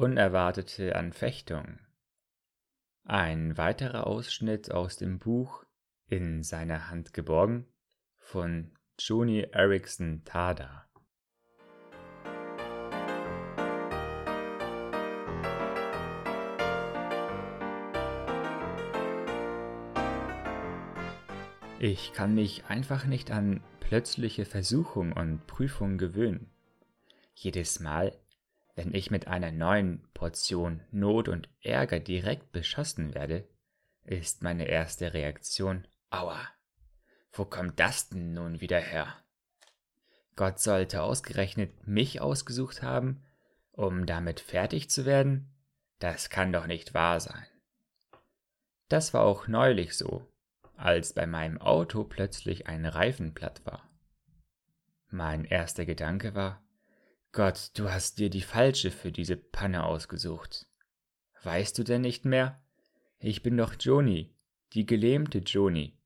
Unerwartete Anfechtung. Ein weiterer Ausschnitt aus dem Buch In seiner Hand geborgen von Joni Erickson Tada. Ich kann mich einfach nicht an plötzliche Versuchung und Prüfung gewöhnen. Jedes Mal, wenn ich mit einer neuen Portion Not und Ärger direkt beschossen werde, ist meine erste Reaktion Aua. Wo kommt das denn nun wieder her? Gott sollte ausgerechnet mich ausgesucht haben, um damit fertig zu werden? Das kann doch nicht wahr sein. Das war auch neulich so, als bei meinem Auto plötzlich ein Reifen platt war. Mein erster Gedanke war, Gott, du hast dir die falsche für diese Panne ausgesucht. Weißt du denn nicht mehr? Ich bin doch Joni, die gelähmte Joni.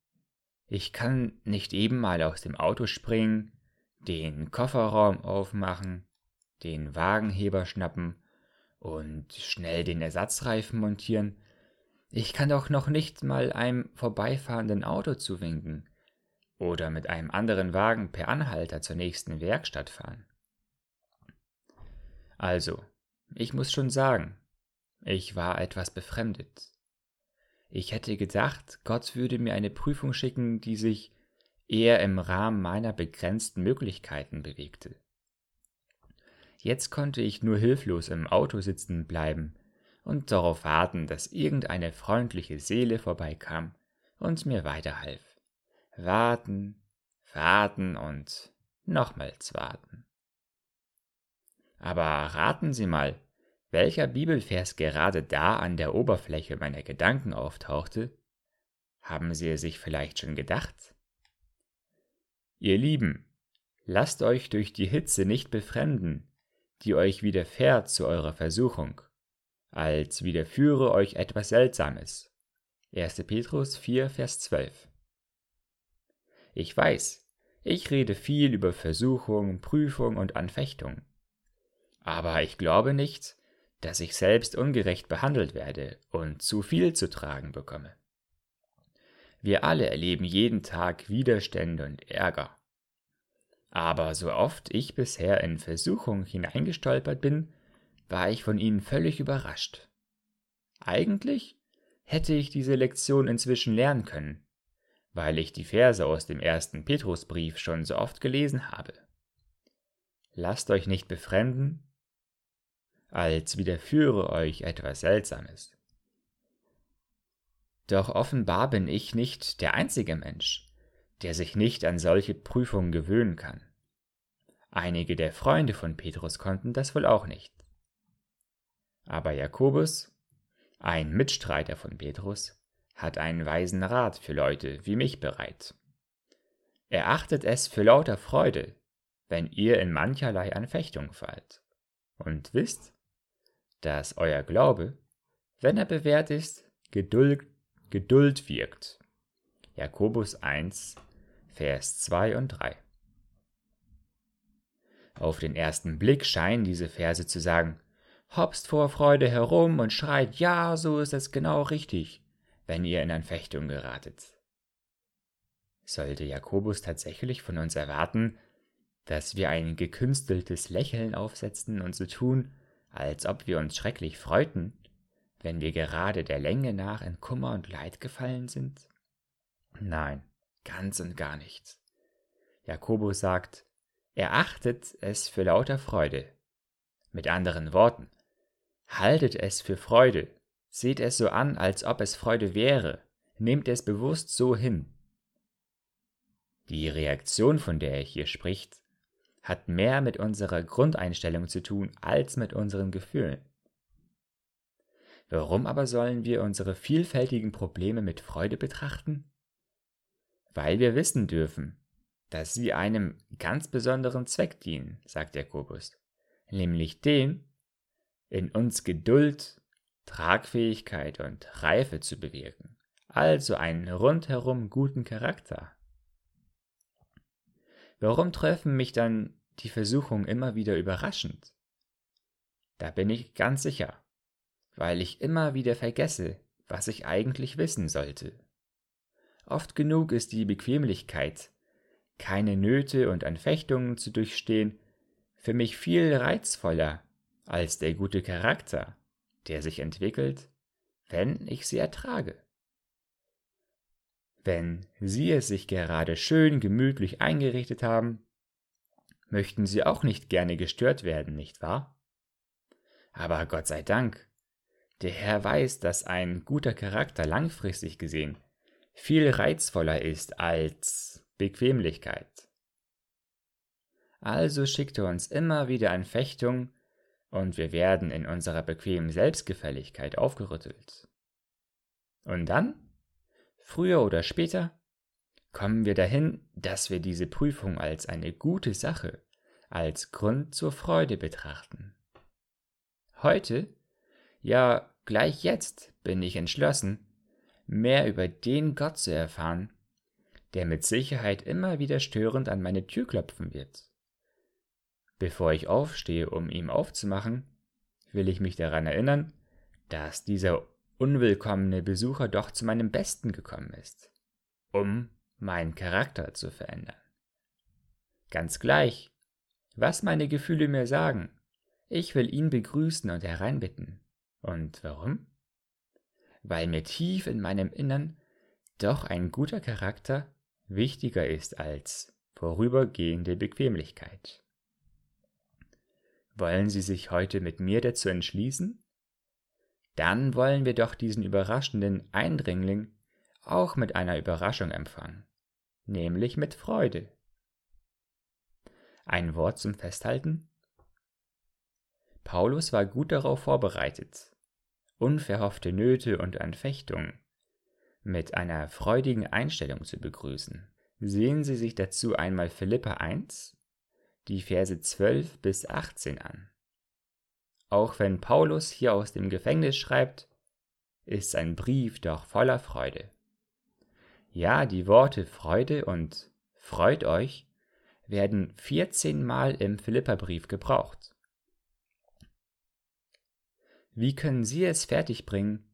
Ich kann nicht eben mal aus dem Auto springen, den Kofferraum aufmachen, den Wagenheber schnappen und schnell den Ersatzreifen montieren ich kann doch noch nicht mal einem vorbeifahrenden Auto zuwinken oder mit einem anderen Wagen per Anhalter zur nächsten Werkstatt fahren. Also, ich muss schon sagen, ich war etwas befremdet. Ich hätte gedacht, Gott würde mir eine Prüfung schicken, die sich eher im Rahmen meiner begrenzten Möglichkeiten bewegte. Jetzt konnte ich nur hilflos im Auto sitzen bleiben und darauf warten, dass irgendeine freundliche Seele vorbeikam und mir weiterhalf. Warten, warten und nochmals warten. Aber raten Sie mal, welcher Bibelvers gerade da an der Oberfläche meiner Gedanken auftauchte? Haben Sie es sich vielleicht schon gedacht? Ihr Lieben, lasst euch durch die Hitze nicht befremden, die euch widerfährt zu eurer Versuchung als widerführe euch etwas Seltsames. 1. Petrus 4, Vers 12. Ich weiß, ich rede viel über Versuchung, Prüfung und Anfechtung. Aber ich glaube nicht, dass ich selbst ungerecht behandelt werde und zu viel zu tragen bekomme. Wir alle erleben jeden Tag Widerstände und Ärger. Aber so oft ich bisher in Versuchung hineingestolpert bin, war ich von ihnen völlig überrascht. Eigentlich hätte ich diese Lektion inzwischen lernen können, weil ich die Verse aus dem ersten Petrusbrief schon so oft gelesen habe. Lasst euch nicht befremden, als widerführe euch etwas Seltsames. Doch offenbar bin ich nicht der einzige Mensch, der sich nicht an solche Prüfungen gewöhnen kann. Einige der Freunde von Petrus konnten das wohl auch nicht. Aber Jakobus, ein Mitstreiter von Petrus, hat einen weisen Rat für Leute wie mich bereit. Er achtet es für lauter Freude, wenn ihr in mancherlei Anfechtung fallt. Und wisst, dass euer Glaube, wenn er bewährt ist, Geduld, Geduld wirkt. Jakobus 1, Vers 2 und 3. Auf den ersten Blick scheinen diese Verse zu sagen, hopst vor Freude herum und schreit, ja, so ist es genau richtig, wenn ihr in Anfechtung geratet. Sollte Jakobus tatsächlich von uns erwarten, dass wir ein gekünsteltes Lächeln aufsetzen und so tun, als ob wir uns schrecklich freuten, wenn wir gerade der Länge nach in Kummer und Leid gefallen sind? Nein, ganz und gar nicht. Jakobus sagt, er achtet es für lauter Freude. Mit anderen Worten, Haltet es für Freude, seht es so an, als ob es Freude wäre, nehmt es bewusst so hin. Die Reaktion, von der er hier spricht, hat mehr mit unserer Grundeinstellung zu tun als mit unseren Gefühlen. Warum aber sollen wir unsere vielfältigen Probleme mit Freude betrachten? Weil wir wissen dürfen, dass sie einem ganz besonderen Zweck dienen, sagt Jakobus, nämlich dem, in uns Geduld, Tragfähigkeit und Reife zu bewirken, also einen rundherum guten Charakter. Warum treffen mich dann die Versuchungen immer wieder überraschend? Da bin ich ganz sicher, weil ich immer wieder vergesse, was ich eigentlich wissen sollte. Oft genug ist die Bequemlichkeit, keine Nöte und Anfechtungen zu durchstehen, für mich viel reizvoller als der gute Charakter, der sich entwickelt, wenn ich sie ertrage. Wenn Sie es sich gerade schön gemütlich eingerichtet haben, möchten Sie auch nicht gerne gestört werden, nicht wahr? Aber Gott sei Dank, der Herr weiß, dass ein guter Charakter langfristig gesehen viel reizvoller ist als Bequemlichkeit. Also schickt er uns immer wieder Anfechtung und wir werden in unserer bequemen Selbstgefälligkeit aufgerüttelt. Und dann, früher oder später, kommen wir dahin, dass wir diese Prüfung als eine gute Sache, als Grund zur Freude betrachten. Heute, ja gleich jetzt, bin ich entschlossen, mehr über den Gott zu erfahren, der mit Sicherheit immer wieder störend an meine Tür klopfen wird. Bevor ich aufstehe, um ihm aufzumachen, will ich mich daran erinnern, dass dieser unwillkommene Besucher doch zu meinem Besten gekommen ist, um meinen Charakter zu verändern. Ganz gleich, was meine Gefühle mir sagen, ich will ihn begrüßen und hereinbitten. Und warum? Weil mir tief in meinem Innern doch ein guter Charakter wichtiger ist als vorübergehende Bequemlichkeit. Wollen Sie sich heute mit mir dazu entschließen? Dann wollen wir doch diesen überraschenden Eindringling auch mit einer Überraschung empfangen, nämlich mit Freude. Ein Wort zum Festhalten? Paulus war gut darauf vorbereitet, unverhoffte Nöte und Anfechtungen mit einer freudigen Einstellung zu begrüßen. Sehen Sie sich dazu einmal Philippa 1, die Verse 12 bis 18 an. Auch wenn Paulus hier aus dem Gefängnis schreibt, ist sein Brief doch voller Freude. Ja, die Worte Freude und Freut euch werden 14 Mal im Philipperbrief gebraucht. Wie können Sie es fertigbringen,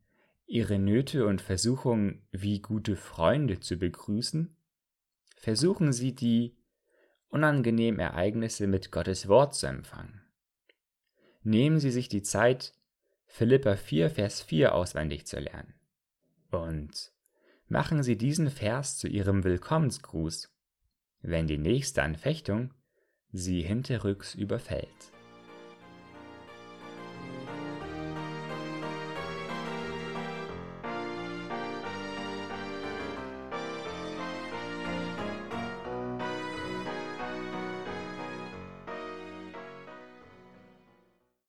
Ihre Nöte und Versuchungen wie gute Freunde zu begrüßen? Versuchen Sie die unangenehmen Ereignisse mit Gottes Wort zu empfangen. Nehmen Sie sich die Zeit, Philippa 4, Vers 4 auswendig zu lernen. Und machen Sie diesen Vers zu Ihrem Willkommensgruß, wenn die nächste Anfechtung Sie hinterrücks überfällt.